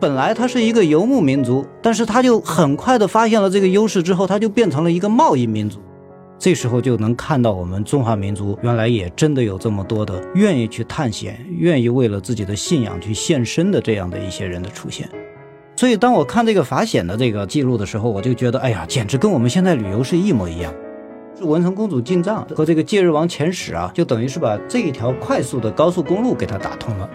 本来它是一个游牧民族，但是它就很快的发现了这个优势之后，它就变成了一个贸易民族。这时候就能看到我们中华民族原来也真的有这么多的愿意去探险、愿意为了自己的信仰去献身的这样的一些人的出现。所以当我看这个法显的这个记录的时候，我就觉得，哎呀，简直跟我们现在旅游是一模一样。文成公主进藏和这个戒日王遣使啊，就等于是把这一条快速的高速公路给它打通了。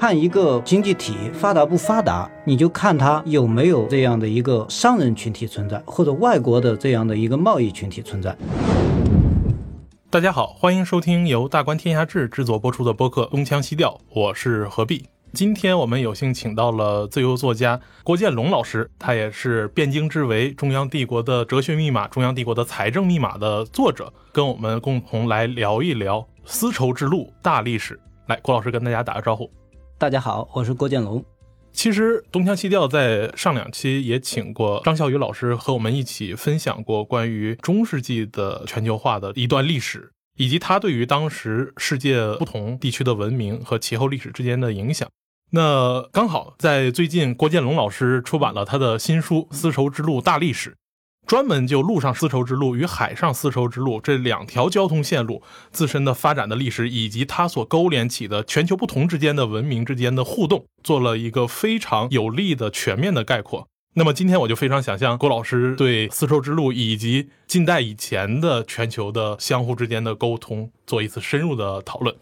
看一个经济体发达不发达，你就看它有没有这样的一个商人群体存在，或者外国的这样的一个贸易群体存在。大家好，欢迎收听由大观天下志制作播出的播客《东腔西调》，我是何必。今天我们有幸请到了自由作家郭建龙老师，他也是《汴京之围：中央帝国的哲学密码》、中央帝国的财政密码的作者，跟我们共同来聊一聊丝绸之路大历史。来，郭老师跟大家打个招呼。大家好，我是郭建龙。其实东腔西调在上两期也请过张笑宇老师和我们一起分享过关于中世纪的全球化的一段历史，以及他对于当时世界不同地区的文明和其后历史之间的影响。那刚好在最近，郭建龙老师出版了他的新书《丝绸之路大历史》。专门就陆上丝绸之路与海上丝绸之路这两条交通线路自身的发展的历史，以及它所勾连起的全球不同之间的文明之间的互动，做了一个非常有力的全面的概括。那么今天我就非常想向郭老师对丝绸之路以及近代以前的全球的相互之间的沟通做一次深入的讨论。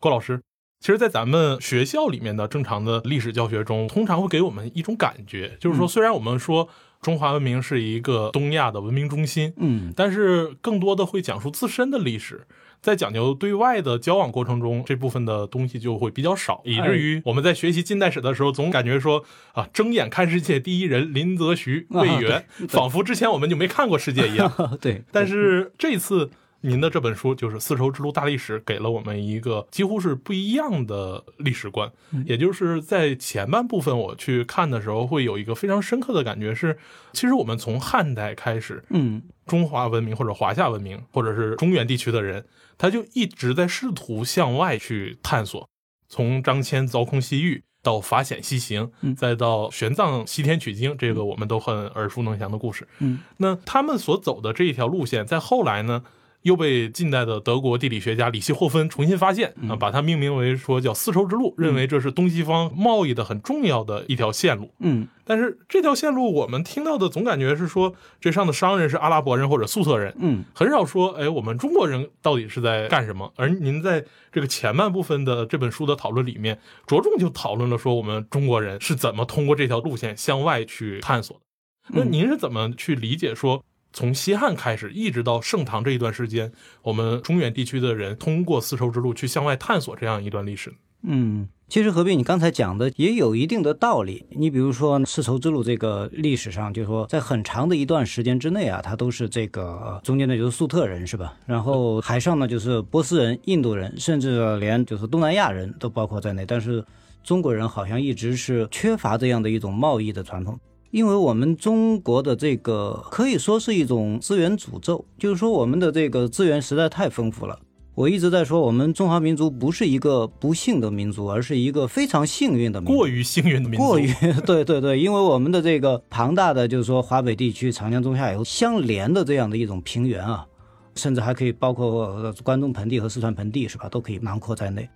郭老师，其实，在咱们学校里面的正常的历史教学中，通常会给我们一种感觉，就是说，虽然我们说。中华文明是一个东亚的文明中心，嗯，但是更多的会讲述自身的历史，在讲究对外的交往过程中，这部分的东西就会比较少，以至于我们在学习近代史的时候，总感觉说啊，睁眼看世界第一人林则徐、魏源，仿佛之前我们就没看过世界一样。对，但是这次。您的这本书就是《丝绸之路大历史》，给了我们一个几乎是不一样的历史观。也就是在前半部分我去看的时候，会有一个非常深刻的感觉是，其实我们从汉代开始，嗯，中华文明或者华夏文明，或者是中原地区的人，他就一直在试图向外去探索。从张骞凿空西域，到法显西行，再到玄奘西天取经，这个我们都很耳熟能详的故事。嗯，那他们所走的这一条路线，在后来呢？又被近代的德国地理学家里希霍芬重新发现啊，把它命名为说叫丝绸之路，认为这是东西方贸易的很重要的一条线路。嗯，但是这条线路我们听到的总感觉是说，这上的商人是阿拉伯人或者粟特人，嗯，很少说哎，我们中国人到底是在干什么？而您在这个前半部分的这本书的讨论里面，着重就讨论了说我们中国人是怎么通过这条路线向外去探索的。那您是怎么去理解说？从西汉开始，一直到盛唐这一段时间，我们中原地区的人通过丝绸之路去向外探索这样一段历史。嗯，其实何必你刚才讲的也有一定的道理。你比如说丝绸之路这个历史上，就是说在很长的一段时间之内啊，它都是这个中间的就是粟特人是吧？然后海上呢就是波斯人、印度人，甚至连就是东南亚人都包括在内。但是中国人好像一直是缺乏这样的一种贸易的传统。因为我们中国的这个可以说是一种资源诅咒，就是说我们的这个资源实在太丰富了。我一直在说，我们中华民族不是一个不幸的民族，而是一个非常幸运的民族，过于幸运的民族。过于 对对对，因为我们的这个庞大的，就是说华北地区、长江中下游相连的这样的一种平原啊，甚至还可以包括关中盆地和四川盆地，是吧？都可以囊括在内。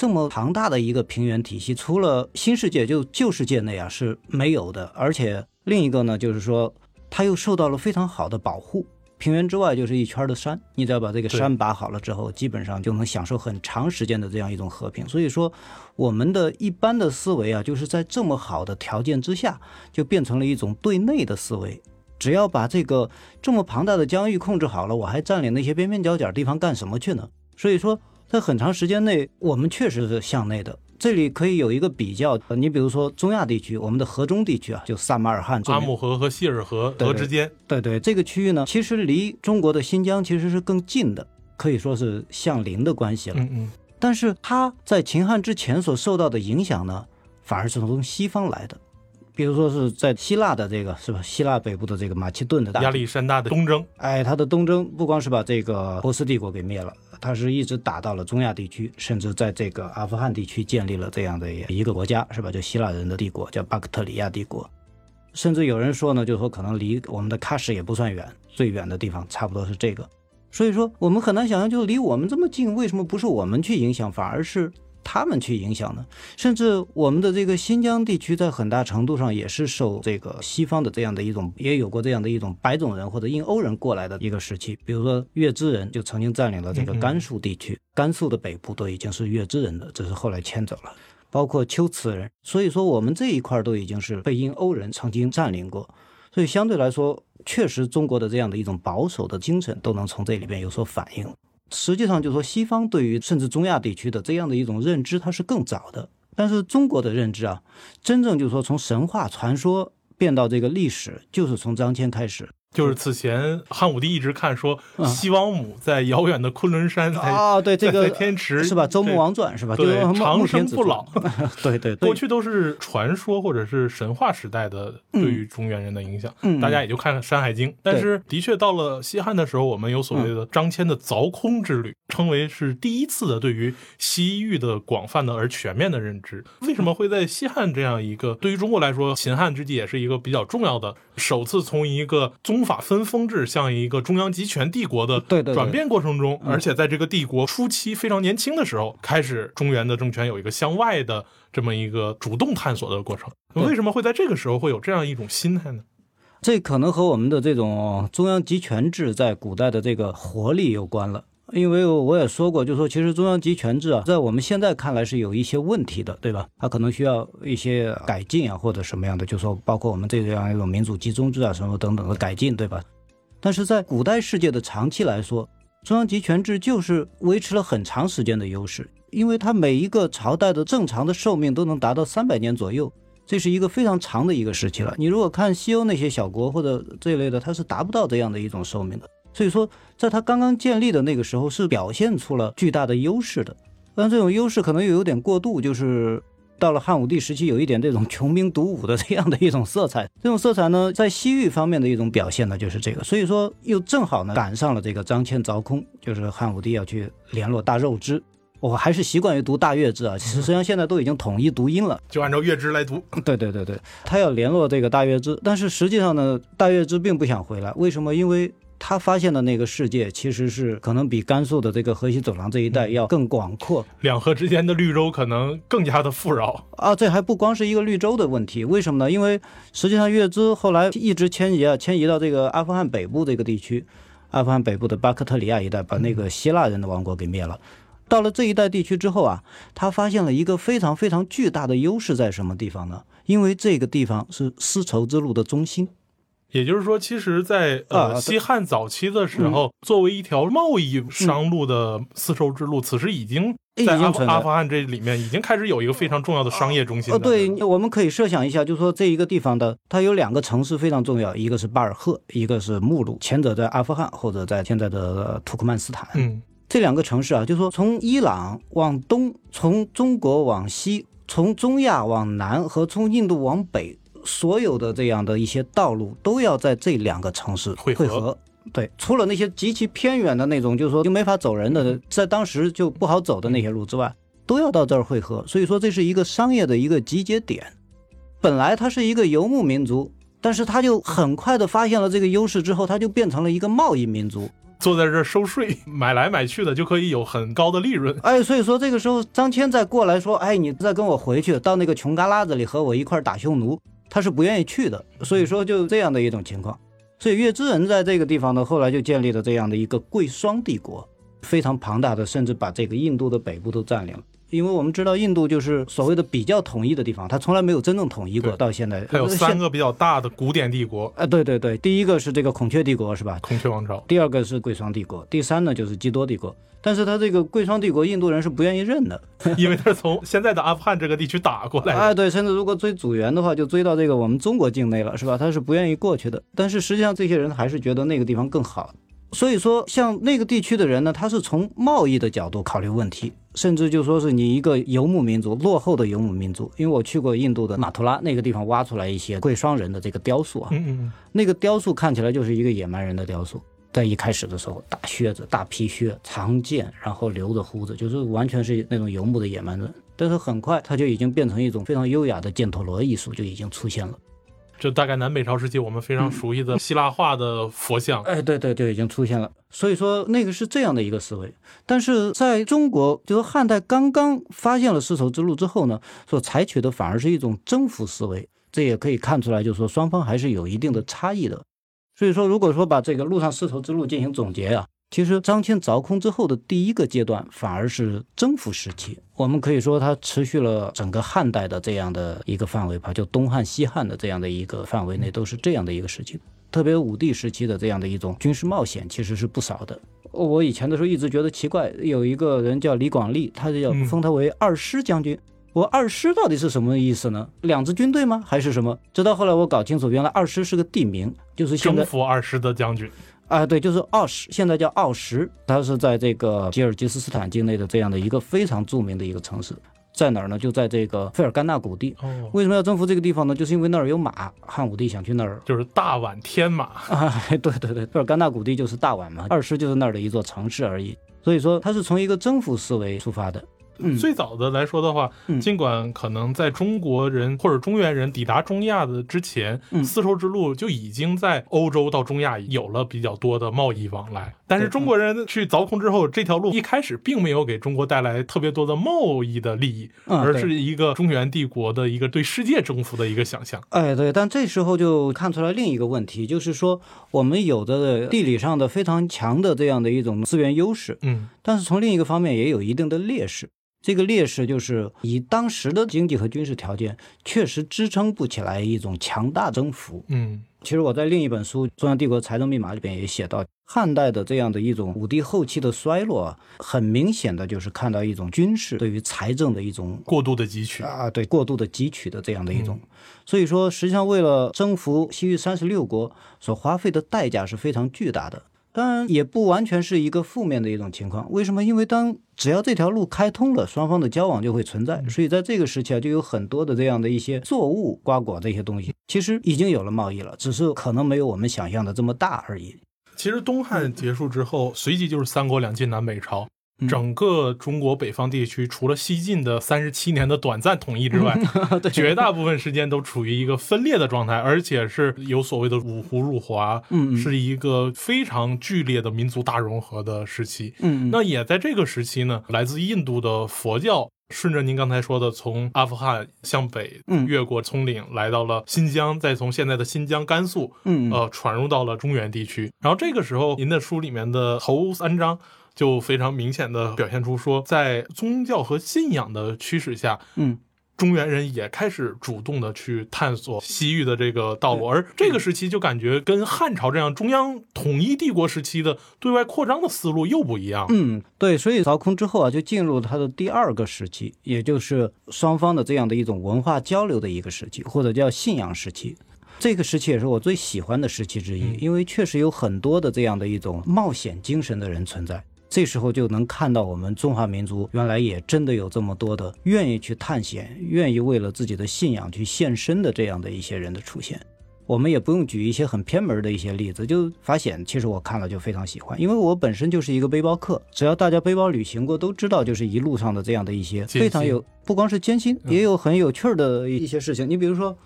这么庞大的一个平原体系，除了新世界就旧世界内啊是没有的，而且。另一个呢，就是说，它又受到了非常好的保护。平原之外就是一圈的山，你只要把这个山把好了之后，基本上就能享受很长时间的这样一种和平。所以说，我们的一般的思维啊，就是在这么好的条件之下，就变成了一种对内的思维。只要把这个这么庞大的疆域控制好了，我还占领那些边边角角地方干什么去呢？所以说，在很长时间内，我们确实是向内的。这里可以有一个比较，你比如说中亚地区，我们的河中地区啊，就萨马尔罕、阿姆河和希尔河河之间，对对，这个区域呢，其实离中国的新疆其实是更近的，可以说是相邻的关系了。嗯嗯。但是它在秦汉之前所受到的影响呢，反而是从西方来的，比如说是在希腊的这个是吧？希腊北部的这个马其顿的大亚历山大的东征，哎，他的东征不光是把这个波斯帝国给灭了。它是一直打到了中亚地区，甚至在这个阿富汗地区建立了这样的一个国家，是吧？就希腊人的帝国，叫巴克特里亚帝国。甚至有人说呢，就是说可能离我们的喀什也不算远，最远的地方差不多是这个。所以说，我们很难想象，就离我们这么近，为什么不是我们去影响，反而是？他们去影响呢，甚至我们的这个新疆地区，在很大程度上也是受这个西方的这样的一种，也有过这样的一种白种人或者印欧人过来的一个时期。比如说月支人就曾经占领了这个甘肃地区，甘肃的北部都已经是月支人的，只是后来迁走了。包括龟兹人，所以说我们这一块都已经是被印欧人曾经占领过，所以相对来说，确实中国的这样的一种保守的精神都能从这里边有所反映。实际上，就是说，西方对于甚至中亚地区的这样的一种认知，它是更早的。但是中国的认知啊，真正就是说，从神话传说变到这个历史，就是从张骞开始。就是此前汉武帝一直看说西王母在遥远的昆仑山啊，对这个天池是吧？《周穆王传》是吧？对，长生不老。对对，过去都是传说或者是神话时代的对于中原人的影响，大家也就看《山海经》。但是的确到了西汉的时候，我们有所谓的张骞的凿空之旅，称为是第一次的对于西域的广泛的而全面的认知。为什么会在西汉这样一个对于中国来说，秦汉之际也是一个比较重要的，首次从一个宗宗法分封制向一个中央集权帝国的转变过程中，而且在这个帝国初期非常年轻的时候，开始中原的政权有一个向外的这么一个主动探索的过程。为什么会在这个时候会有这样一种心态呢？这可能和我们的这种中央集权制在古代的这个活力有关了。因为我也说过，就说其实中央集权制啊，在我们现在看来是有一些问题的，对吧？它可能需要一些改进啊，或者什么样的，就说包括我们这样一种民主集中制啊，什么等等的改进，对吧？但是在古代世界的长期来说，中央集权制就是维持了很长时间的优势，因为它每一个朝代的正常的寿命都能达到三百年左右，这是一个非常长的一个时期了。你如果看西欧那些小国或者这一类的，它是达不到这样的一种寿命的。所以说，在他刚刚建立的那个时候，是表现出了巨大的优势的。但这种优势可能又有点过度，就是到了汉武帝时期，有一点这种穷兵黩武的这样的一种色彩。这种色彩呢，在西域方面的一种表现呢，就是这个。所以说，又正好呢赶上了这个张骞凿空，就是汉武帝要去联络大肉支。我还是习惯于读大月支啊，其实实际上现在都已经统一读音了，就按照月支来读。对对对对，他要联络这个大月支，但是实际上呢，大月支并不想回来，为什么？因为他发现的那个世界，其实是可能比甘肃的这个河西走廊这一带要更广阔，两河之间的绿洲可能更加的富饶啊！这还不光是一个绿洲的问题，为什么呢？因为实际上月支后来一直迁移啊，迁移到这个阿富汗北部这个地区，阿富汗北部的巴克特里亚一带，把那个希腊人的王国给灭了。到了这一带地区之后啊，他发现了一个非常非常巨大的优势在什么地方呢？因为这个地方是丝绸之路的中心。也就是说，其实，在呃西汉早期的时候，作为一条贸易商路的丝绸之路，此时已经在阿阿富汗这里面已经开始有一个非常重要的商业中心。呃，对，我们可以设想一下，就是说这一个地方的，它有两个城市非常重要，一个是巴尔赫，一个是木鲁，前者在阿富汗，后者在现在的土库曼斯坦。嗯，这两个城市啊，就是说从伊朗往东，从中国往西，从中亚往南和从印度往北。所有的这样的一些道路都要在这两个城市汇合。对，除了那些极其偏远的那种，就是说就没法走人的，在当时就不好走的那些路之外，都要到这儿汇合。所以说，这是一个商业的一个集结点。本来它是一个游牧民族，但是他就很快的发现了这个优势之后，他就变成了一个贸易民族，坐在这儿收税，买来买去的就可以有很高的利润。哎，所以说这个时候张骞再过来说，哎，你再跟我回去到那个穷旮旯子里和我一块打匈奴。他是不愿意去的，所以说就这样的一种情况，所以月之人在这个地方呢，后来就建立了这样的一个贵霜帝国，非常庞大的，甚至把这个印度的北部都占领了。因为我们知道印度就是所谓的比较统一的地方，它从来没有真正统一过。到现在，它有三个比较大的古典帝国。啊，对对对，第一个是这个孔雀帝国，是吧？孔雀王朝。第二个是贵霜帝国，第三呢就是基多帝国。但是他这个贵霜帝国，印度人是不愿意认的，因为他是从现在的阿富汗这个地区打过来。哎，对，甚至如果追祖源的话，就追到这个我们中国境内了，是吧？他是不愿意过去的。但是实际上，这些人还是觉得那个地方更好。所以说，像那个地区的人呢，他是从贸易的角度考虑问题，甚至就说是你一个游牧民族，落后的游牧民族。因为我去过印度的马图拉那个地方，挖出来一些贵霜人的这个雕塑啊，嗯嗯，那个雕塑看起来就是一个野蛮人的雕塑。在一开始的时候，大靴子、大皮靴、长剑，然后留着胡子，就是完全是那种游牧的野蛮人。但是很快，他就已经变成一种非常优雅的犍陀罗艺术，就已经出现了。就大概南北朝时期我们非常熟悉的希腊化的佛像，哎，对对，就已经出现了。所以说，那个是这样的一个思维。但是在中国，就是汉代刚刚发现了丝绸之路之后呢，所采取的反而是一种征服思维。这也可以看出来，就是说双方还是有一定的差异的。所以说，如果说把这个陆上丝绸之路进行总结啊，其实张骞凿空之后的第一个阶段反而是征服时期。我们可以说它持续了整个汉代的这样的一个范围吧，就东汉、西汉的这样的一个范围内都是这样的一个时期。特别武帝时期的这样的一种军事冒险其实是不少的。我以前的时候一直觉得奇怪，有一个人叫李广利，他就叫封他为二师将军。我二师到底是什么意思呢？两支军队吗？还是什么？直到后来我搞清楚，原来二师是个地名，就是征服二师的将军啊，对，就是奥什，现在叫奥什，它是在这个吉尔吉斯斯坦境内的这样的一个非常著名的一个城市，在哪儿呢？就在这个费尔干纳谷地。哦，为什么要征服这个地方呢？就是因为那儿有马，汉武帝想去那儿，就是大宛天马 啊，对对对，费尔干纳谷地就是大宛嘛，二师就是那儿的一座城市而已。所以说，它是从一个征服思维出发的。最早的来说的话，尽管可能在中国人或者中原人抵达中亚的之前，丝绸之路就已经在欧洲到中亚有了比较多的贸易往来。但是中国人去凿空之后，这条路一开始并没有给中国带来特别多的贸易的利益，而是一个中原帝国的一个对世界征服的一个想象。哎，对，但这时候就看出来另一个问题，就是说我们有的地理上的非常强的这样的一种资源优势，嗯，但是从另一个方面也有一定的劣势。这个劣势就是以当时的经济和军事条件，确实支撑不起来一种强大征服。嗯，其实我在另一本书《中央帝国财政密码》里边也写到，汉代的这样的一种武帝后期的衰落，很明显的就是看到一种军事对于财政的一种过度的汲取啊，对过度的汲取的这样的一种。所以说，实际上为了征服西域三十六国，所花费的代价是非常巨大的。当然也不完全是一个负面的一种情况。为什么？因为当只要这条路开通了，双方的交往就会存在。所以在这个时期啊，就有很多的这样的一些作物、瓜果这些东西，其实已经有了贸易了，只是可能没有我们想象的这么大而已。其实东汉结束之后，随即就是三国两晋南北朝。整个中国北方地区，除了西晋的三十七年的短暂统一之外，绝大部分时间都处于一个分裂的状态，而且是有所谓的五胡入华，嗯，是一个非常剧烈的民族大融合的时期。嗯，那也在这个时期呢，来自印度的佛教顺着您刚才说的，从阿富汗向北，越过葱岭来到了新疆，再从现在的新疆、甘肃，嗯，呃，传入到了中原地区。然后这个时候，您的书里面的头三章。就非常明显的表现出说，在宗教和信仰的驱使下，嗯，中原人也开始主动的去探索西域的这个道路，而这个时期就感觉跟汉朝这样中央统一帝国时期的对外扩张的思路又不一样。嗯，对，所以凿空之后啊，就进入它的第二个时期，也就是双方的这样的一种文化交流的一个时期，或者叫信仰时期。这个时期也是我最喜欢的时期之一，因为确实有很多的这样的一种冒险精神的人存在。这时候就能看到我们中华民族原来也真的有这么多的愿意去探险、愿意为了自己的信仰去献身的这样的一些人的出现。我们也不用举一些很偏门的一些例子，就发现，其实我看了就非常喜欢，因为我本身就是一个背包客。只要大家背包旅行过，都知道就是一路上的这样的一些非常有，不光是艰辛，也有很有趣的一些事情。你比如说。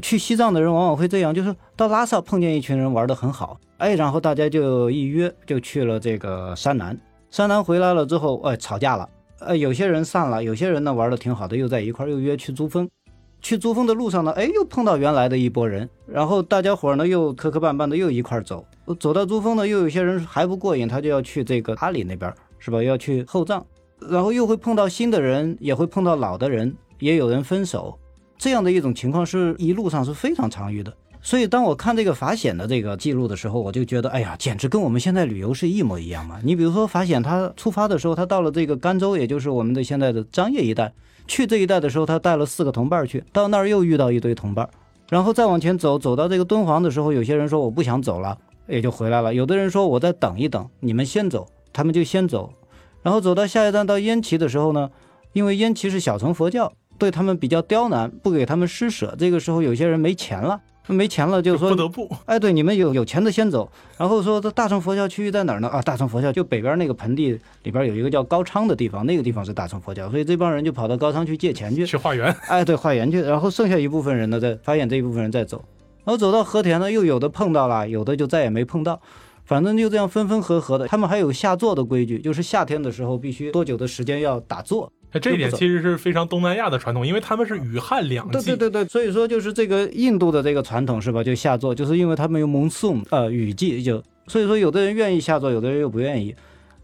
去西藏的人往往会这样，就是到拉萨碰见一群人玩的很好，哎，然后大家就一约就去了这个山南。山南回来了之后，哎，吵架了，呃，有些人散了，有些人呢玩的挺好的，又在一块儿又约去珠峰。去珠峰的路上呢，哎，又碰到原来的一拨人，然后大家伙呢又磕磕绊绊的又一块儿走。走到珠峰呢，又有些人还不过瘾，他就要去这个阿里那边，是吧？要去后藏，然后又会碰到新的人，也会碰到老的人，也有人分手。这样的一种情况是一路上是非常常遇的，所以当我看这个法显的这个记录的时候，我就觉得，哎呀，简直跟我们现在旅游是一模一样嘛！你比如说法显，他出发的时候，他到了这个甘州，也就是我们的现在的张掖一带，去这一带的时候，他带了四个同伴去，到那儿又遇到一堆同伴，然后再往前走，走到这个敦煌的时候，有些人说我不想走了，也就回来了；有的人说我再等一等，你们先走，他们就先走，然后走到下一站到燕齐的时候呢，因为燕齐是小乘佛教。对他们比较刁难，不给他们施舍。这个时候，有些人没钱了，没钱了就说不得不，哎，对，你们有有钱的先走。然后说这大乘佛教区域在哪儿呢？啊，大乘佛教就北边那个盆地里边有一个叫高昌的地方，那个地方是大乘佛教，所以这帮人就跑到高昌去借钱去。去化缘。哎，对，化缘去。然后剩下一部分人呢，再发现这一部分人在走，然后走到和田呢，又有的碰到了，有的就再也没碰到。反正就这样分分合合的。他们还有下坐的规矩，就是夏天的时候必须多久的时间要打坐。哎，这一点其实是非常东南亚的传统，因为他们是雨旱两季。对对对对，所以说就是这个印度的这个传统是吧？就下坐，就是因为他们有蒙宋呃雨季，就所以说有的人愿意下坐，有的人又不愿意。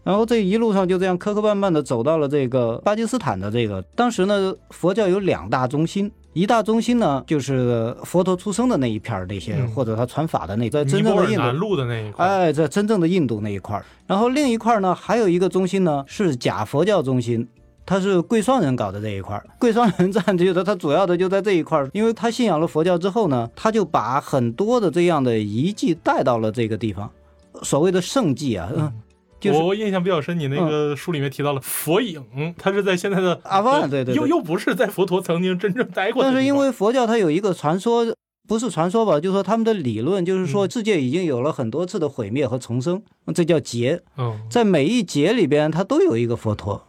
然后这一路上就这样磕磕绊绊的走到了这个巴基斯坦的这个，当时呢佛教有两大中心，一大中心呢就是佛陀出生的那一片儿那些，嗯或者他传法的那在真正的印度。路的那一块，哎，在真正的印度那一块儿，然后另一块儿呢，还有一个中心呢是假佛教中心，它是贵霜人搞的这一块儿。贵霜人占据的，他主要的就在这一块儿，因为他信仰了佛教之后呢，他就把很多的这样的遗迹带到了这个地方，所谓的圣迹啊，嗯，就是我印象比较深，你那个书里面提到了佛影，它是在现在的阿富汗，对对对。又又不是在佛陀曾经真正待过的。但是因为佛教它有一个传说，不是传说吧，就是说他们的理论就是说世界已经有了很多次的毁灭和重生，这叫劫。嗯，在每一劫里边，它都有一个佛陀。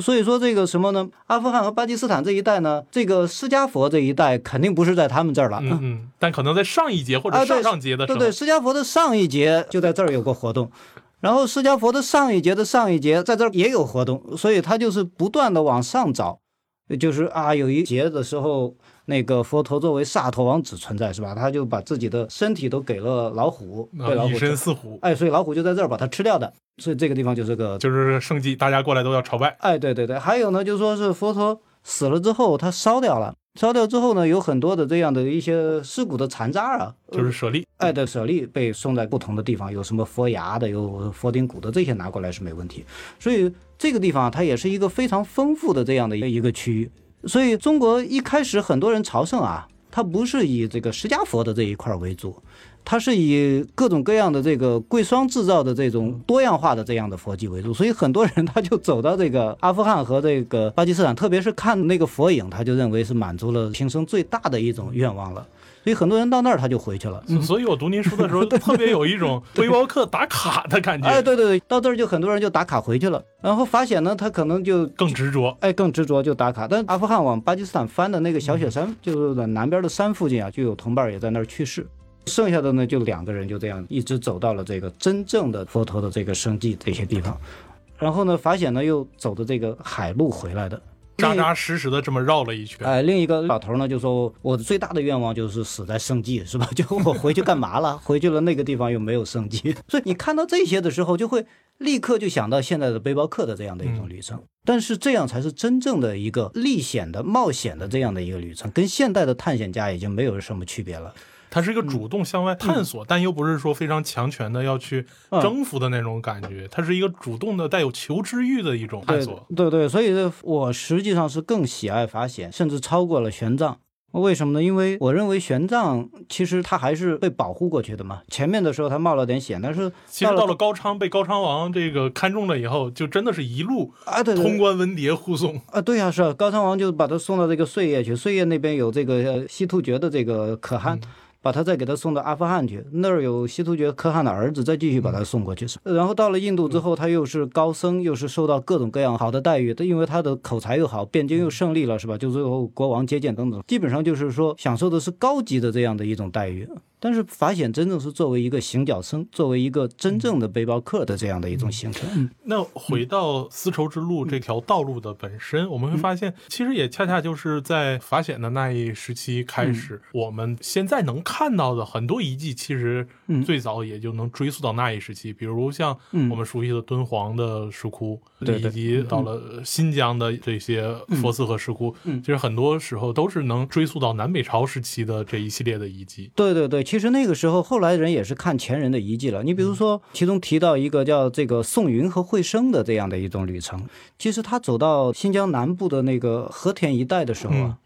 所以说这个什么呢？阿富汗和巴基斯坦这一带呢，这个释迦佛这一带肯定不是在他们这儿了。嗯嗯，但可能在上一节或者上上节的时候，对对，释迦佛的上一节就在这儿有过活动，然后释迦佛的上一节的上一节在这儿也有活动，所以他就是不断的往上找，就是啊，有一节的时候，那个佛陀作为萨陀王子存在是吧？他就把自己的身体都给了老虎，被老虎，身似虎，哎，所以老虎就在这儿把它吃掉的，所以这个地方就是个就是圣迹，大家过来都要朝拜。哎，对对对，还有呢，就说是佛陀死了之后，他烧掉了，烧掉之后呢，有很多的这样的一些尸骨的残渣啊，就是舍利，哎的舍利被送在不同的地方，有什么佛牙的，有佛顶骨的，这些拿过来是没问题。所以这个地方它也是一个非常丰富的这样的一个一个区域。所以中国一开始很多人朝圣啊，它不是以这个释迦佛的这一块为主，它是以各种各样的这个贵霜制造的这种多样化的这样的佛迹为主，所以很多人他就走到这个阿富汗和这个巴基斯坦，特别是看那个佛影，他就认为是满足了平生最大的一种愿望了，所以很多人到那儿他就回去了。所以我读您书的时候，特别有一种背包客打卡的感觉，哎，对对对，到这儿就很多人就打卡回去了，然后发现呢，他可能就更执着。哎更执着就打卡。但阿富汗往巴基斯坦翻的那个小雪山，就是在南边的山附近啊，就有同伴也在那儿去世。剩下的呢，就两个人就这样一直走到了这个真正的佛陀的这个生迹这些地方，然后呢，法显呢又走的这个海路回来的。扎扎实实的这么绕了一圈，哎，另一个老头呢就说：“我最大的愿望就是死在圣迹，是吧？就我回去干嘛了？回去了那个地方又没有圣迹，所以你看到这些的时候，就会立刻就想到现在的背包客的这样的一种旅程。但是这样才是真正的一个历险的、冒险的这样的一个旅程，跟现代的探险家已经没有什么区别了。它是一个主动向外探索，但又不是说非常强权的要去嗯征服的那种感觉，它是一个主动的带有求知欲的一种探索。对对，所以我实际上是更喜爱法显，甚至超过了玄奘。为什么呢？因为我认为玄奘其实他还是被保护过去的嘛。前面的时候他冒了点险，但是其实到了高昌，被高昌王这个看中了以后，就真的是一路啊，对对通关文牒护送。啊，对呀、是啊，高昌王就把他送到这个碎叶去，碎叶那边有这个呃西突厥的这个可汗。把他再给他送到阿富汗去，那儿有西突厥可汗的儿子，再继续把他送过去。然后到了印度之后，他又是高僧，又是受到各种各样好的待遇，他因为他的口才又好，汴京又胜利了，是吧？就最后国王接见等等，基本上就是说享受的是高级的这样的一种待遇。但是法显真正是作为一个行脚僧，作为一个真正的背包客的这样的一种行程。嗯。那回到丝绸之路这条道路的本身，我们会发现，其实也恰恰就是在法显的那一时期开始，我们现在能看到的很多遗迹，其实嗯最早也就能追溯到那一时期，比如像嗯我们熟悉的敦煌的石窟，以及到了新疆的这些佛寺和石窟，嗯。其实很多时候都是能追溯到南北朝时期的这一系列的遗迹。对对对，其实那个时候后来人也是看前人的遗迹了。你比如说，其中提到一个叫这个宋云和惠生的这样的一种旅程。其实他走到新疆南部的那个和田一带的时候啊，嗯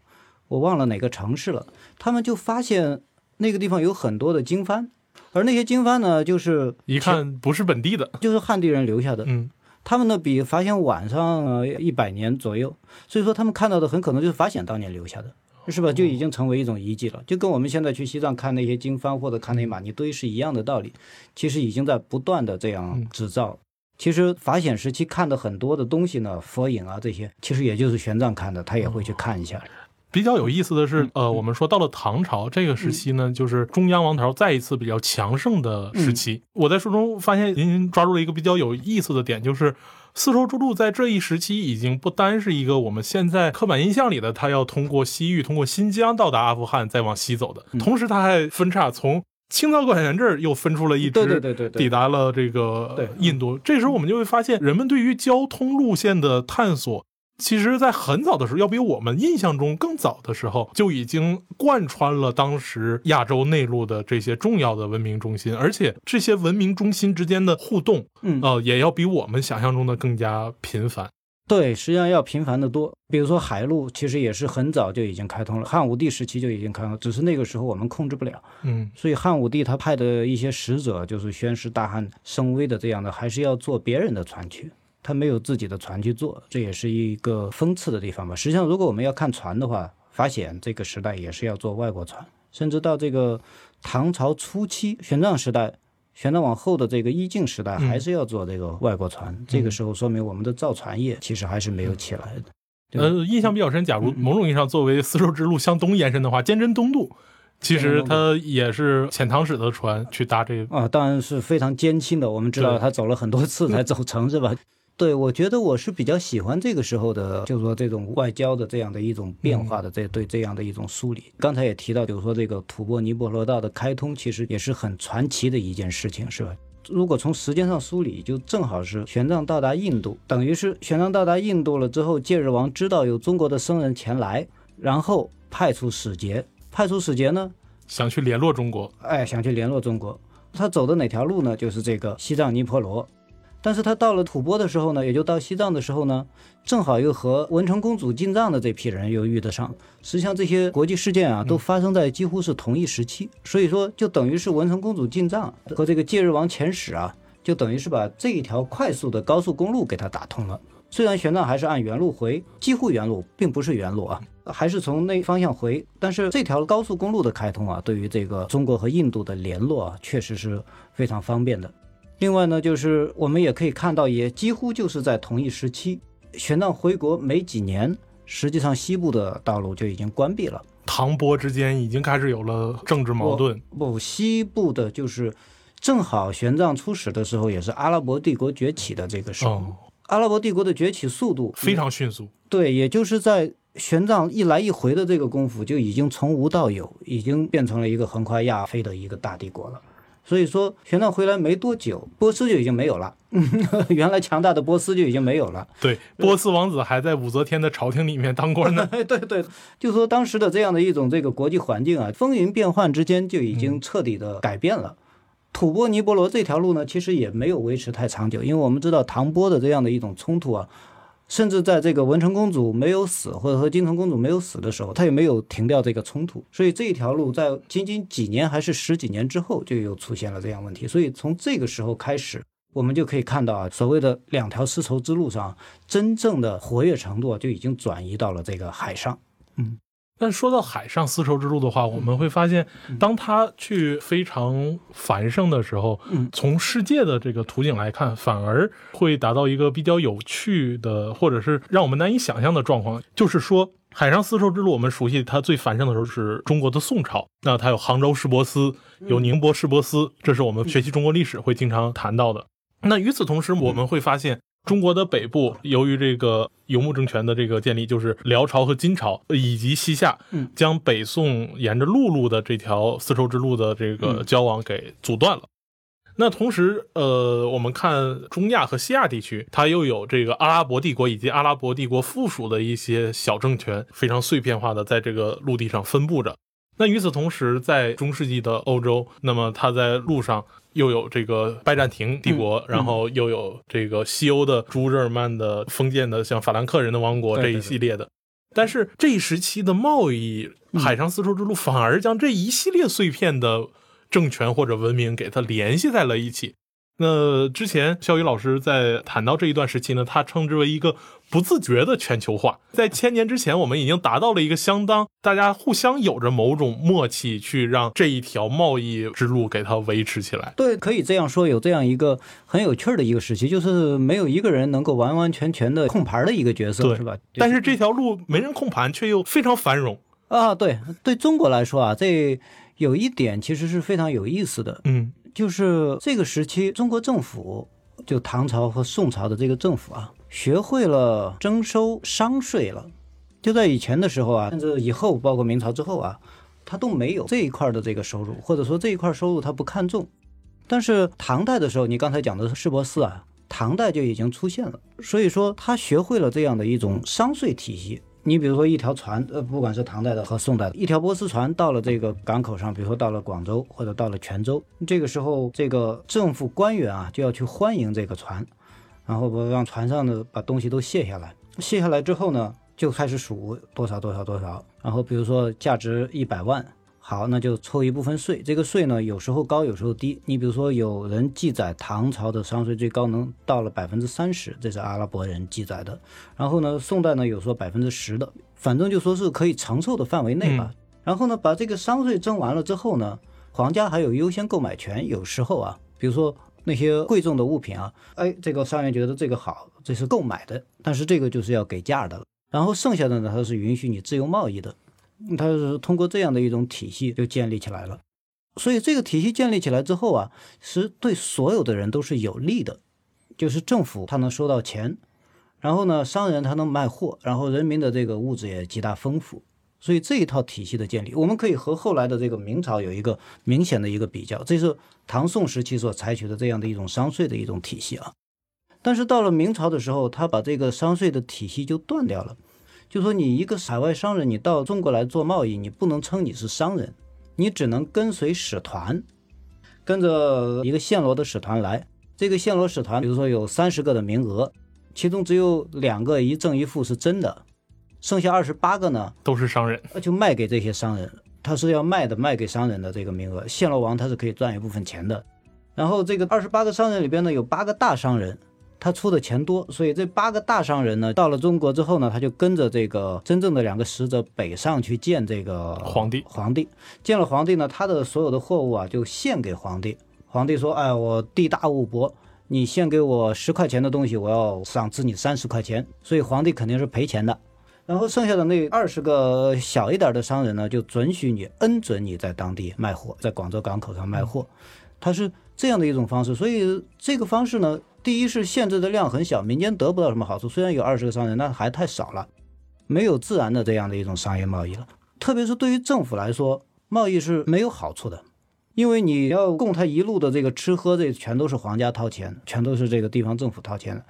我忘了哪个城市了，他们就发现那个地方有很多的经幡，而那些经幡呢，就是一看不是本地的，就是汉地人留下的。嗯，他们呢比法显晚上呃一百年左右，所以说他们看到的很可能就是法显当年留下的。是吧？就已经成为一种遗迹了，就跟我们现在去西藏看那些经幡或者看那玛尼堆是一样的道理。其实已经在不断的这样制造。其实法显时期看的很多的东西呢，佛影啊这些，其实也就是玄奘看的，他也会去看一下。比较有意思的是，呃，我们说到了唐朝这个时期呢，就是中央王朝再一次比较强盛的时期。我在书中发现，您抓住了一个比较有意思的点，就是丝绸之路在这一时期已经不单是一个我们现在刻板印象里的，它要通过西域、通过新疆到达阿富汗，再往西走的，同时它还分叉从青藏高原这儿又分出了一支，抵达了这个印度。这时候我们就会发现，人们对于交通路线的探索。其实，在很早的时候，要比我们印象中更早的时候，就已经贯穿了当时亚洲内陆的这些重要的文明中心，而且这些文明中心之间的互动，嗯，呃，也要比我们想象中的更加频繁。对，实际上要频繁的多。比如说海路，其实也是很早就已经开通了，汉武帝时期就已经开通，只是那个时候我们控制不了。嗯，所以汉武帝他派的一些使者，就是宣示大汉声威的这样的，还是要坐别人的船去。他没有自己的船去做，这也是一个讽刺的地方吧。实际上，如果我们要看船的话，发现这个时代也是要做外国船，甚至到这个唐朝初期玄奘时代，玄奘往后的这个一晋时代，还是要做这个外国船。这个时候说明我们的造船业其实还是没有起来的。呃，印象比较深。假如某种意义上作为丝绸之路向东延伸的话，坚贞东渡其实它也是遣唐使的船去搭这个啊，当然是非常艰辛的。我们知道他走了很多次才走成，是吧？对，我觉得我是比较喜欢这个时候的，就是说这种外交的这样的一种变化的这对这样的一种梳理。刚才也提到，就是说这个吐蕃尼泊罗道的开通，其实也是很传奇的一件事情，是吧？如果从时间上梳理，就正好是玄奘到达印度，等于是玄奘到达印度了之后，戒日王知道有中国的僧人前来，然后派出使节，派出使节呢，想去联络中国，哎，想去联络中国，他走的哪条路呢？就是这个西藏尼泊罗。但是他到了吐蕃的时候呢，也就到西藏的时候呢，正好又和文成公主进藏的这批人又遇得上。实际上这些国际事件啊，都发生在几乎是同一时期，所以说就等于是文成公主进藏和这个戒日王遣使啊，就等于是把这一条快速的高速公路给它打通了。虽然玄奘还是按原路回，几乎原路，并不是原路啊，还是从那方向回，但是这条高速公路的开通啊，对于这个中国和印度的联络啊，确实是非常方便的。另外呢，就是我们也可以看到，也几乎就是在同一时期，玄奘回国没几年，实际上西部的道路就已经关闭了。唐波之间已经开始有了政治矛盾。不，西部的就是正好玄奘出使的时候，也是阿拉伯帝国崛起的这个时候。阿拉伯帝国的崛起速度非常迅速。对，也就是在玄奘一来一回的这个功夫，就已经从无到有，已经变成了一个横跨亚非的一个大帝国了。所以说，玄奘回来没多久，波斯就已经没有了。原来强大的波斯就已经没有了。对，波斯王子还在武则天的朝廷里面当官呢。对对，就说当时的这样的一种这个国际环境啊，风云变幻之间就已经彻底的改变了。吐蕃尼泊罗这条路呢，其实也没有维持太长久，因为我们知道唐波的这样的一种冲突啊。甚至在这个文成公主没有死，或者说金城公主没有死的时候，他也没有停掉这个冲突。所以这一条路在仅仅几年还是十几年之后，就又出现了这样问题。所以从这个时候开始，我们就可以看到啊，所谓的两条丝绸之路上真正的活跃程度就已经转移到了这个海上。嗯。但说到海上丝绸之路的话，我们会发现，当它去非常繁盛的时候，从世界的这个图景来看，反而会达到一个比较有趣的，或者是让我们难以想象的状况。就是说，海上丝绸之路，我们熟悉它最繁盛的时候是中国的宋朝，那它有杭州市舶司，有宁波市舶司，这是我们学习中国历史会经常谈到的。那与此同时，我们会发现。中国的北部，由于这个游牧政权的这个建立，就是辽朝和金朝以及西夏，将北宋沿着陆路的这条丝绸之路的这个交往给阻断了。那同时，呃，我们看中亚和西亚地区，它又有这个阿拉伯帝国以及阿拉伯帝国附属的一些小政权，非常碎片化的在这个陆地上分布着。那与此同时，在中世纪的欧洲，那么它在路上。又有这个拜占庭帝国，然后又有这个西欧的朱日耳曼的封建的，像法兰克人的王国这一系列的。但是这一时期的贸易海上丝绸之路反而将这一系列碎片的政权或者文明给它联系在了一起。那之前肖宇老师在谈到这一段时期呢，他称之为一个不自觉的全球化。在千年之前，我们已经达到了一个相当大家互相有着某种默契，去让这一条贸易之路给它维持起来。对，可以这样说，有这样一个很有趣的一个时期，就是没有一个人能够完完全全的控盘的一个角色，是吧？但是这条路没人控盘，却又非常繁荣。啊，对，对中国来说啊，这有一点其实是非常有意思的，嗯就是这个时期中国政府，就唐朝和宋朝的这个政府啊，学会了征收商税了。就在以前的时候啊，甚至以后，包括明朝之后啊，他都没有这一块的这个收入，或者说这一块收入他不看重。但是唐代的时候，你刚才讲的是市舶司啊，唐代就已经出现了，所以说他学会了这样的一种商税体系。你比如说一条船，呃，不管是唐代的和宋代的，一条波斯船到了这个港口上，比如说到了广州或者到了泉州，这个时候这个政府官员啊就要去欢迎这个船，然后不让船上的把东西都卸下来，卸下来之后呢，就开始数多少多少多少，然后比如说价值一百万。好，那就抽一部分税。这个税呢，有时候高，有时候低。你比如说，有人记载唐朝的商税最高能到了百分之三十，这是阿拉伯人记载的。然后呢，宋代呢有说百分之十的，反正就说是可以承受的范围内吧。然后呢，把这个商税征完了之后呢，皇家还有优先购买权。有时候啊，比如说那些贵重的物品啊，哎，这个商人觉得这个好，这是购买的，但是这个就是要给价的了。然后剩下的呢，它是允许你自由贸易的。它是通过这样的一种体系就建立起来了，所以这个体系建立起来之后啊，是对所有的人都是有利的，就是政府它能收到钱，然后呢，商人他能卖货，然后人民的这个物质也极大丰富，所以这一套体系的建立，我们可以和后来的这个明朝有一个明显的一个比较，这是唐宋时期所采取的这样的一种商税的一种体系啊，但是到了明朝的时候，他把这个商税的体系就断掉了。就说你一个海外商人，你到中国来做贸易，你不能称你是商人，你只能跟随使团，跟着一个暹罗的使团来。这个暹罗使团，比如说有三十个的名额，其中只有两个一正一负是真的，剩下二十八个呢都是商人，就卖给这些商人，他是要卖的，卖给商人的这个名额，暹罗王他是可以赚一部分钱的。然后这个二十八个商人里边呢，有八个大商人。他出的钱多，所以这八个大商人呢，到了中国之后呢，他就跟着这个真正的两个使者北上去见这个皇帝。皇帝见了皇帝呢，他的所有的货物啊，就献给皇帝。皇帝说：“哎，我地大物博，你献给我十块钱的东西，我要赏赐你三十块钱。”所以皇帝肯定是赔钱的。然后剩下的那二十个小一点的商人呢，就准许你恩准你在当地卖货，在广州港口上卖货。他是这样的一种方式，所以这个方式呢。第一是限制的量很小，民间得不到什么好处。虽然有二十个商人，那还太少了，没有自然的这样的一种商业贸易了。特别是对于政府来说，贸易是没有好处的，因为你要供他一路的这个吃喝，这全都是皇家掏钱，全都是这个地方政府掏钱的。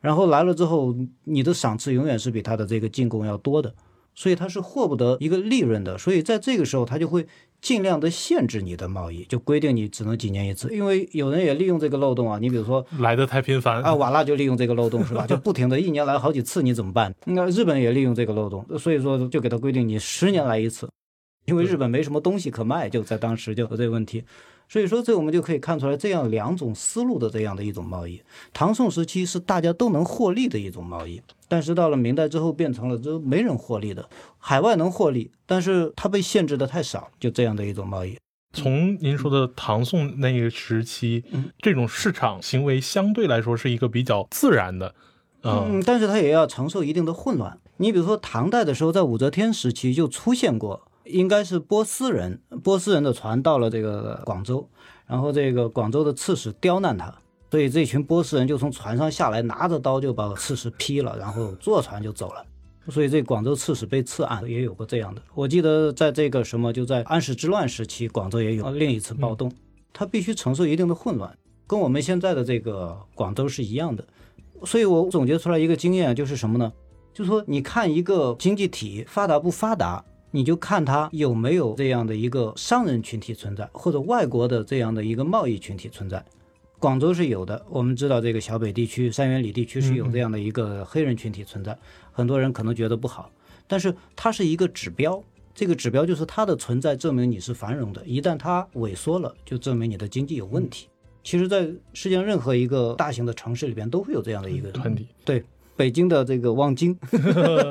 然后来了之后，你的赏赐永远是比他的这个进贡要多的，所以它是获不得一个利润的。所以在这个时候，它就会。尽量的限制你的贸易，就规定你只能几年一次，因为有人也利用这个漏洞啊。你比如说来的太频繁啊，瓦剌就利用这个漏洞是吧？就不停的一年来好几次，你怎么办？那日本也利用这个漏洞，所以说就给他规定你十年来一次，因为日本没什么东西可卖，就在当时就有这个问题。所以说，这我们就可以看出来，这样两种思路的这样的一种贸易，唐宋时期是大家都能获利的一种贸易，但是到了明代之后，变成了这没人获利的，海外能获利，但是它被限制的太少，就这样的一种贸易。从您说的唐宋那个时期，这种市场行为相对来说是一个比较自然的，嗯，但是它也要承受一定的混乱。你比如说唐代的时候，在武则天时期就出现过。应该是波斯人，波斯人的船到了这个广州，然后这个广州的刺史刁难他，所以这群波斯人就从船上下来，拿着刀就把刺史劈了，然后坐船就走了。所以这广州刺史被刺案也有过这样的。我记得在这个什么，就在安史之乱时期，广州也有另一次暴动，他必须承受一定的混乱，跟我们现在的这个广州是一样的。所以我总结出来一个经验就是什么呢？就是说你看一个经济体发达不发达。你就看它有没有这样的一个商人群体存在，或者外国的这样的一个贸易群体存在。广州是有的，我们知道这个小北地区、三元里地区是有这样的一个黑人群体存在。很多人可能觉得不好，但是它是一个指标，这个指标就是它的存在证明你是繁荣的。一旦它萎缩了，就证明你的经济有问题。其实，在世界上任何一个大型的城市里边，都会有这样的一个团体。对，北京的这个望京，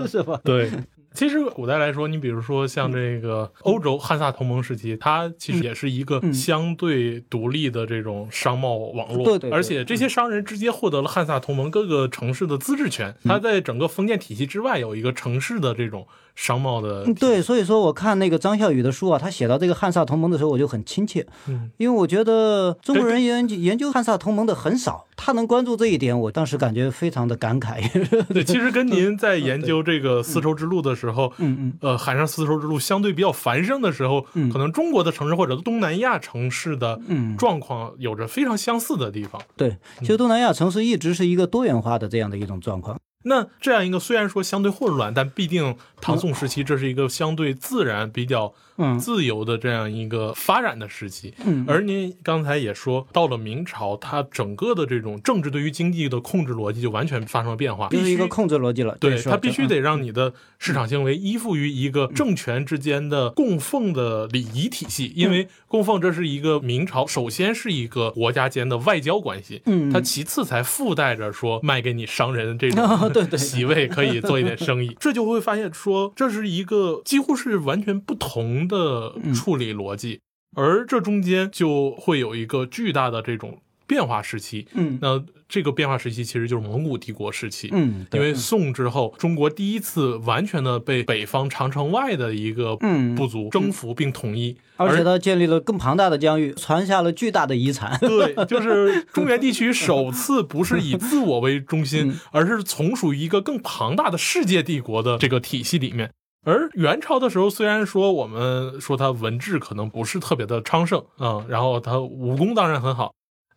是吧？对。其实古代来说，你比如说像这个欧洲汉萨同盟时期，它其实也是一个相对独立的这种商贸网络，对对。而且这些商人直接获得了汉萨同盟各个城市的自治权，它在整个封建体系之外有一个城市的这种商贸的。对，所以说我看那个张孝宇的书啊，他写到这个汉萨同盟的时候，我就很亲切，嗯，因为我觉得中国人研究研究汉萨同盟的很少，他能关注这一点，我当时感觉非常的感慨。对，其实跟您在研究这个丝绸之路的时候，嗯嗯。呃，海上丝绸之路相对比较繁盛的时候，可能中国的城市或者东南亚城市的状况有着非常相似的地方。对，其实东南亚城市一直是一个多元化的这样的一种状况。那这样一个虽然说相对混乱，但必定唐宋时期这是一个相对自然、比较自由的这样一个发展的时期。嗯，而您刚才也说到了明朝，它整个的这种政治对于经济的控制逻辑就完全发生了变化，就是一个控制逻辑了。对，它必须得让你的市场行为依附于一个政权之间的供奉的礼仪体系，因为供奉这是一个明朝首先是一个国家间的外交关系，嗯，它其次才附带着说卖给你商人这种。对对，席位可以做一点生意，这就会发现说这是一个几乎是完全不同的处理逻辑，而这中间就会有一个巨大的这种变化时期。嗯，那。这个变化时期其实就是蒙古帝国时期，嗯，因为宋之后，中国第一次完全的被北方长城外的一个部族征服并统一，而且他建立了更庞大的疆域，传下了巨大的遗产。对，就是中原地区首次不是以自我为中心，而是从属于一个更庞大的世界帝国的这个体系里面。而元朝的时候，虽然说我们说他文治可能不是特别的昌盛嗯，然后他武功当然很好。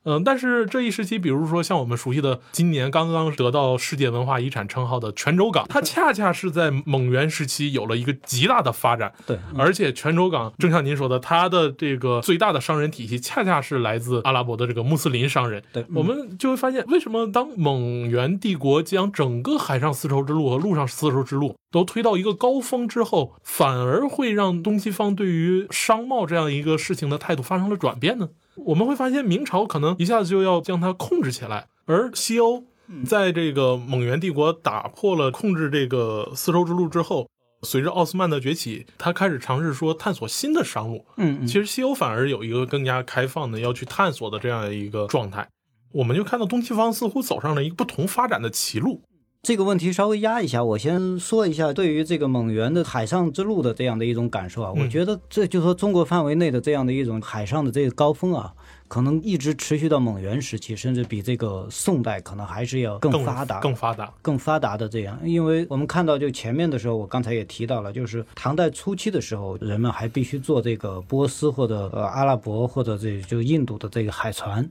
嗯，但是这一时期，比如说像我们熟悉的今年刚刚得到世界文化遗产称号的泉州港，它恰恰是在蒙元时期有了一个极大的发展。对，而且泉州港正像您说的，它的这个最大的商人体系恰恰是来自阿拉伯的这个穆斯林商人。对，我们就会发现，为什么当蒙元帝国将整个海上丝绸之路和陆上丝绸之路都推到一个高峰之后，反而会让东西方对于商贸这样一个事情的态度发生了转变呢？我们会发现，明朝可能一下子就要将它控制起来，而西欧在这个蒙元帝国打破了控制这个丝绸之路之后，随着奥斯曼的崛起，他开始尝试说探索新的商路。嗯，其实西欧反而有一个更加开放的要去探索的这样一个状态，我们就看到东西方似乎走上了一个不同发展的歧路。这个问题稍微压一下，我先说一下对于这个蒙元的海上之路的这样的一种感受啊，我觉得这就说中国范围内的这样的一种海上的这个高峰啊，可能一直持续到蒙元时期，甚至比这个宋代可能还是要更发达、更发达、更发达的这样。因为我们看到就前面的时候，我刚才也提到了，就是唐代初期的时候，人们还必须坐这个波斯或者呃阿拉伯或者这就印度的这个海船。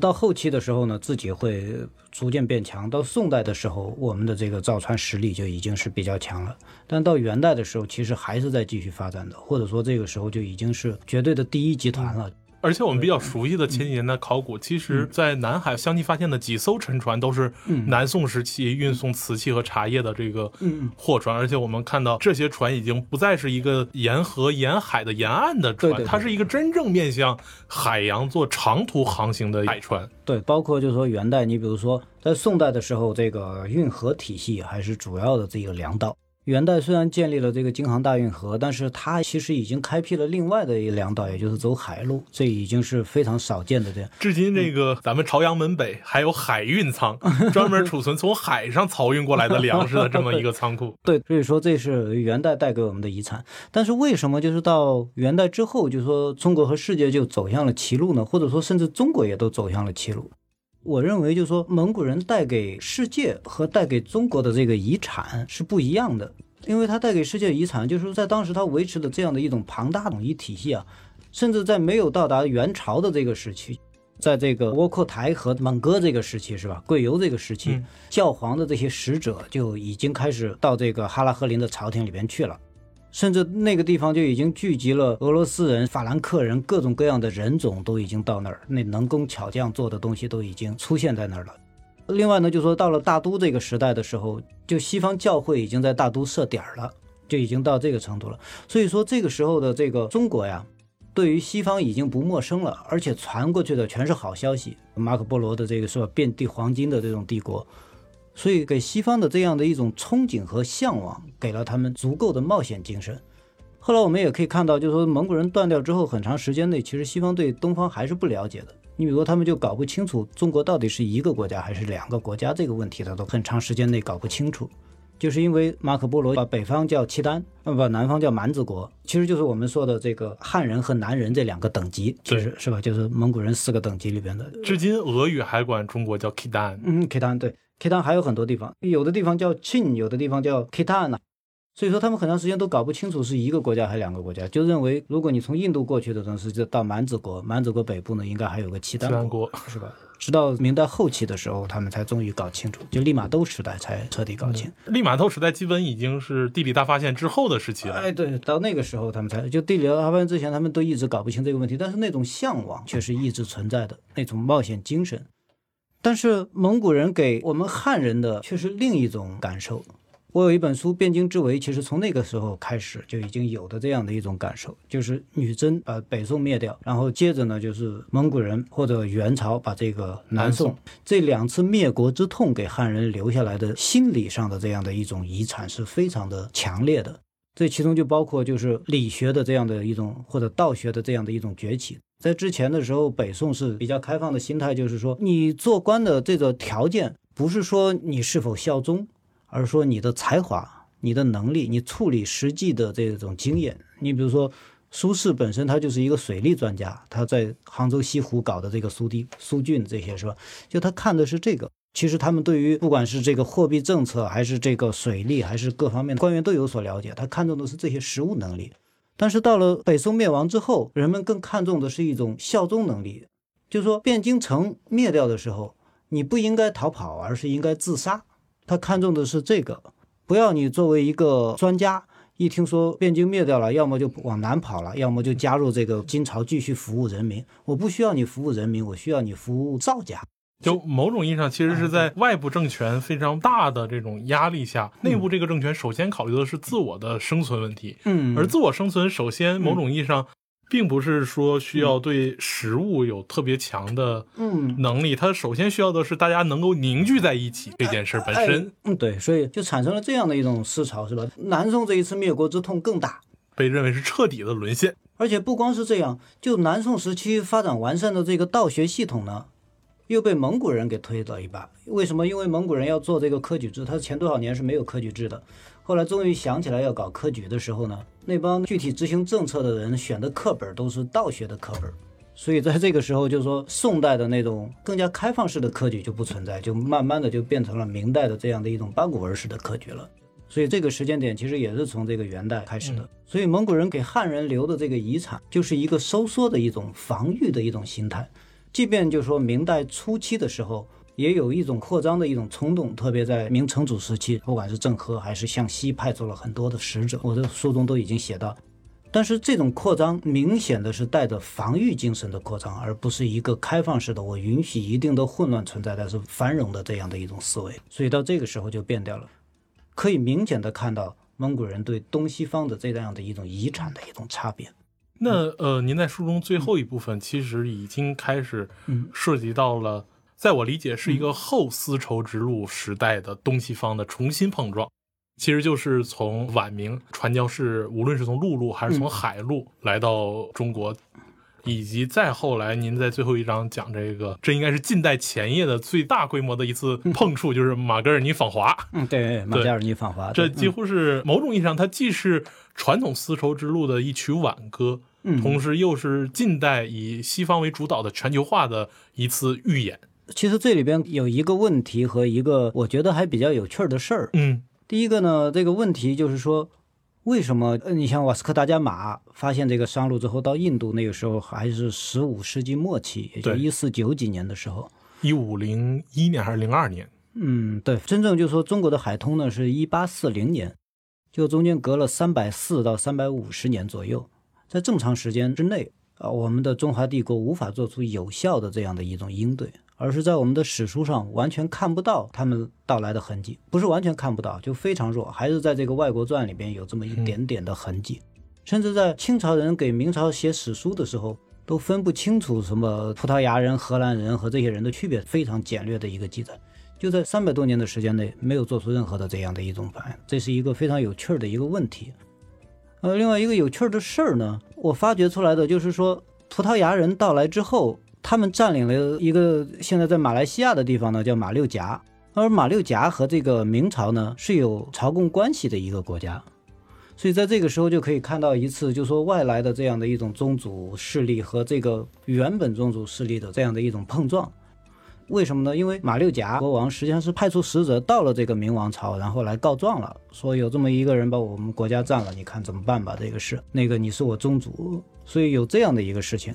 到后期的时候呢，自己会逐渐变强。到宋代的时候，我们的这个造船实力就已经是比较强了。但到元代的时候，其实还是在继续发展的，或者说这个时候就已经是绝对的第一集团了。而且我们比较熟悉的前几年的考古，其实，在南海相继发现的几艘沉船都是南宋时期运送瓷器和茶叶的这个货船。而且我们看到这些船已经不再是一个沿河沿海的沿岸的船，它是一个真正面向海洋做长途航行的海船。对，包括就是说元代，你比如说在宋代的时候，这个运河体系还是主要的这个粮道。元代虽然建立了这个京杭大运河，但是它其实已经开辟了另外的一个粮道，也就是走海路，这已经是非常少见的。这样，至今这个咱们朝阳门北还有海运仓，专门储存从海上漕运过来的粮食的这么一个仓库。对，所以说这是元代带给我们的遗产。但是为什么就是到元代之后，就是说中国和世界就走向了歧路呢？或者说甚至中国也都走向了歧路？我认为，就是说，蒙古人带给世界和带给中国的这个遗产是不一样的，因为他带给世界遗产，就是说，在当时他维持的这样的一种庞大统一体系啊，甚至在没有到达元朝的这个时期，在这个窝阔台和蒙哥这个时期，是吧？贵由这个时期，教皇的这些使者就已经开始到这个哈拉赫林的朝廷里边去了。甚至那个地方就已经聚集了俄罗斯人、法兰克人，各种各样的人种都已经到那儿，那能工巧匠做的东西都已经出现在那儿了。另外呢，就说到了大都这个时代的时候，就西方教会已经在大都设点儿了，就已经到这个程度了。所以说这个时候的这个中国呀，对于西方已经不陌生了，而且传过去的全是好消息。马可波罗的这个是吧，遍地黄金的这种帝国，所以给西方的这样的一种憧憬和向往，给了他们足够的冒险精神。后来我们也可以看到，就是说蒙古人断掉之后，很长时间内，其实西方对东方还是不了解的。你比如说，他们就搞不清楚中国到底是一个国家还是两个国家这个问题，他都很长时间内搞不清楚。就是因为马可波罗把北方叫契丹，把南方叫蛮子国，其实就是我们说的这个汉人和南人这两个等级，其实是吧？就是蒙古人四个等级里边的。至今俄语还管中国叫 Kitan，嗯，Kitan 对，Kitan 还有很多地方，有的地方叫沁，有的地方叫 Kitan 所以说他们很长时间都搞不清楚是一个国家还是两个国家，就认为如果你从印度过去的东西就到蛮子国，蛮子国北部呢应该还有个契丹国，是吧？直到明代后期的时候，他们才终于搞清楚，就利玛窦时代才彻底搞清。利玛窦时代基本已经是地理大发现之后的时期了。哎，对，到那个时候他们才就地理大发现之前，他们都一直搞不清这个问题，但是那种向往却是一直存在的，那种冒险精神。但是蒙古人给我们汉人的却是另一种感受。我有一本书《汴京之围》，其实从那个时候开始就已经有的这样的一种感受，就是女真把北宋灭掉，然后接着呢就是蒙古人或者元朝把这个南宋这两次灭国之痛给汉人留下来的心理上的这样的一种遗产是非常的强烈的。这其中就包括就是理学的这样的一种或者道学的这样的一种崛起。在之前的时候，北宋是比较开放的心态，就是说你做官的这个条件不是说你是否效忠。而是说你的才华、你的能力、你处理实际的这种经验，你比如说苏轼本身他就是一个水利专家，他在杭州西湖搞的这个苏堤、苏浚这些是吧？就他看的是这个。其实他们对于不管是这个货币政策，还是这个水利，还是各方面的官员都有所了解，他看重的是这些实务能力。但是到了北宋灭亡之后，人们更看重的是一种效忠能力，就是说汴京城灭掉的时候，你不应该逃跑，而是应该自杀。他看重的是这个，不要你作为一个专家，一听说汴京灭掉了，要么就往南跑了，要么就加入这个金朝继续服务人民。我不需要你服务人民，我需要你服务赵家。就某种意义上，其实是在外部政权非常大的这种压力下，内部这个政权首先考虑的是自我的生存问题。嗯，而自我生存，首先某种意义上。并不是说需要对食物有特别强的嗯能力，它首先需要的是大家能够凝聚在一起这件事本身。嗯，对，所以就产生了这样的一种思潮，是吧？南宋这一次灭国之痛更大，被认为是彻底的沦陷。而且不光是这样，就南宋时期发展完善的这个道学系统呢，又被蒙古人给推了一把。为什么？因为蒙古人要做这个科举制，他前多少年是没有科举制的。后来终于想起来要搞科举的时候呢，那帮具体执行政策的人选的课本都是道学的课本，所以在这个时候，就是说宋代的那种更加开放式的科举就不存在，就慢慢的就变成了明代的这样的一种八股文式的科举了。所以这个时间点其实也是从这个元代开始的。所以蒙古人给汉人留的这个遗产，就是一个收缩的一种防御的一种心态，即便就说明代初期的时候。也有一种扩张的一种冲动，特别在明成祖时期，不管是郑和还是向西派出了很多的使者，我的书中都已经写到。但是这种扩张明显的是带着防御精神的扩张，而不是一个开放式的，我允许一定的混乱存在，但是繁荣的这样的一种思维。所以到这个时候就变掉了，可以明显的看到蒙古人对东西方的这样的一种遗产的一种差别。那呃，您在书中最后一部分其实已经开始涉及到了。在我理解，是一个后丝绸之路时代的东西方的重新碰撞，其实就是从晚明传教士，无论是从陆路还是从海路来到中国，以及再后来，您在最后一章讲这个，这应该是近代前夜的最大规模的一次碰触，就是马格尔尼访华。嗯，对，马格尔尼访华，这几乎是某种意义上，它既是传统丝绸之路的一曲挽歌，同时又是近代以西方为主导的全球化的一次预演。其实这里边有一个问题和一个我觉得还比较有趣的事儿。嗯，第一个呢，这个问题就是说，为什么你像瓦斯科达伽马发现这个商路之后，到印度那个时候还是十五世纪末期，也就一四九几年的时候，一五零一年还是零二年？嗯，对，真正就说中国的海通呢，是一八四零年，就中间隔了三百四到三百五十年左右，在这么长时间之内啊，我们的中华帝国无法做出有效的这样的一种应对。而是在我们的史书上完全看不到他们到来的痕迹，不是完全看不到，就非常弱，还是在这个外国传里边有这么一点点的痕迹。甚至在清朝人给明朝写史书的时候，都分不清楚什么葡萄牙人、荷兰人和这些人的区别，非常简略的一个记载。就在三百多年的时间内，没有做出任何的这样的一种反应，这是一个非常有趣儿的一个问题。呃，另外一个有趣儿的事儿呢，我发掘出来的就是说，葡萄牙人到来之后，他们占领了一个现在在马来西亚的地方呢，叫马六甲。而马六甲和这个明朝呢是有朝贡关系的一个国家，所以在这个时候就可以看到一次，就说外来的这样的一种宗族势力和这个原本宗族势力的这样的一种碰撞。为什么呢？因为马六甲国王实际上是派出使者到了这个明王朝，然后来告状了，说有这么一个人把我们国家占了，你看怎么办吧？这个事，那个你是我宗主，所以有这样的一个事情。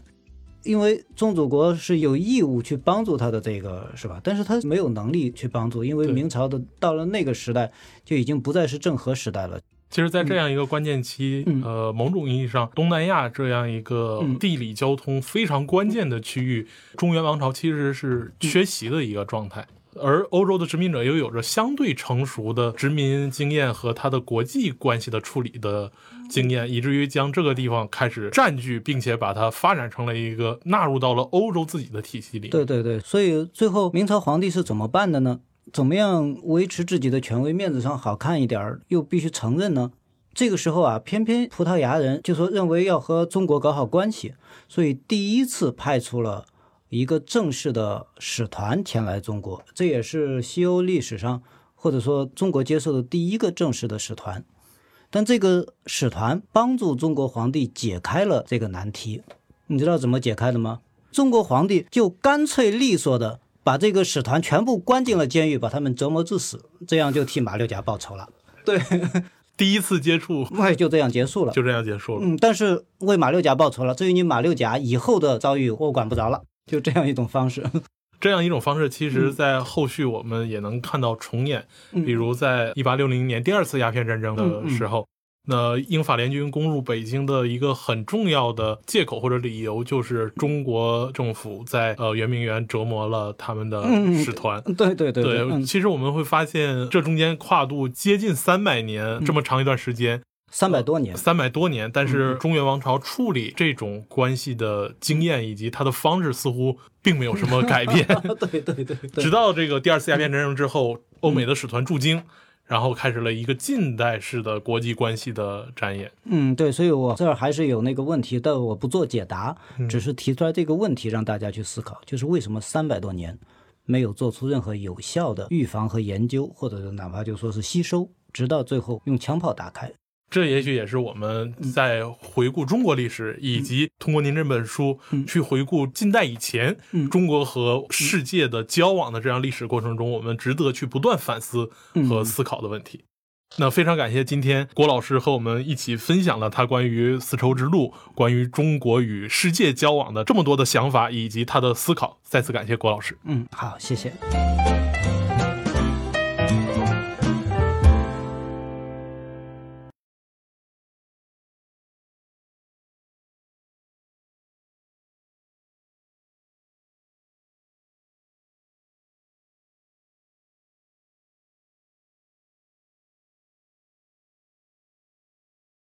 因为宗主国是有义务去帮助他的这个是吧？但是他没有能力去帮助，因为明朝的到了那个时代就已经不再是郑和时代了。其实，在这样一个关键期，呃，某种意义上，东南亚这样一个地理交通非常关键的区域，中原王朝其实是缺席的一个状态。而欧洲的殖民者又有着相对成熟的殖民经验和他的国际关系的处理的经验，以至于将这个地方开始占据，并且把它发展成了一个纳入到了欧洲自己的体系里。对对对，所以最后明朝皇帝是怎么办的呢？怎么样维持自己的权威，面子上好看一点儿，又必须承认呢？这个时候啊，偏偏葡萄牙人就说认为要和中国搞好关系，所以第一次派出了。一个正式的使团前来中国，这也是西欧历史上或者说中国接受的第一个正式的使团。但这个使团帮助中国皇帝解开了这个难题，你知道怎么解开的吗？中国皇帝就干脆利索的把这个使团全部关进了监狱，把他们折磨致死，这样就替马六甲报仇了。对，第一次接触，那就这样结束了，就这样结束了。嗯，但是为马六甲报仇了。至于你马六甲以后的遭遇，我管不着了。就这样一种方式，这样一种方式，其实，在后续我们也能看到重演。比如，在一八六零年第二次鸦片战争的时候，那英法联军攻入北京的一个很重要的借口或者理由，就是中国政府在呃圆明园折磨了他们的使团。对对对对，其实我们会发现，这中间跨度接近三百年这么长一段时间。三百多年，三百多年，但是中原王朝处理这种关系的经验以及它的方式似乎并没有什么改变。对对对，直到这个第二次鸦片战争之后，欧美的使团驻京，然后开始了一个近代式的国际关系的展演。嗯，对，所以我这儿还是有那个问题，但我不做解答，只是提出来这个问题让大家去思考，就是为什么三百多年没有做出任何有效的预防和研究，或者哪怕就说是吸收，直到最后用枪炮打开。这也许也是我们在回顾中国历史，以及通过您这本书去回顾近代以前中国和世界的交往的这样历史过程中，我们值得去不断反思和思考的问题。那非常感谢今天郭老师和我们一起分享了他关于丝绸之路、关于中国与世界交往的这么多的想法以及他的思考。再次感谢郭老师。嗯，好，谢谢。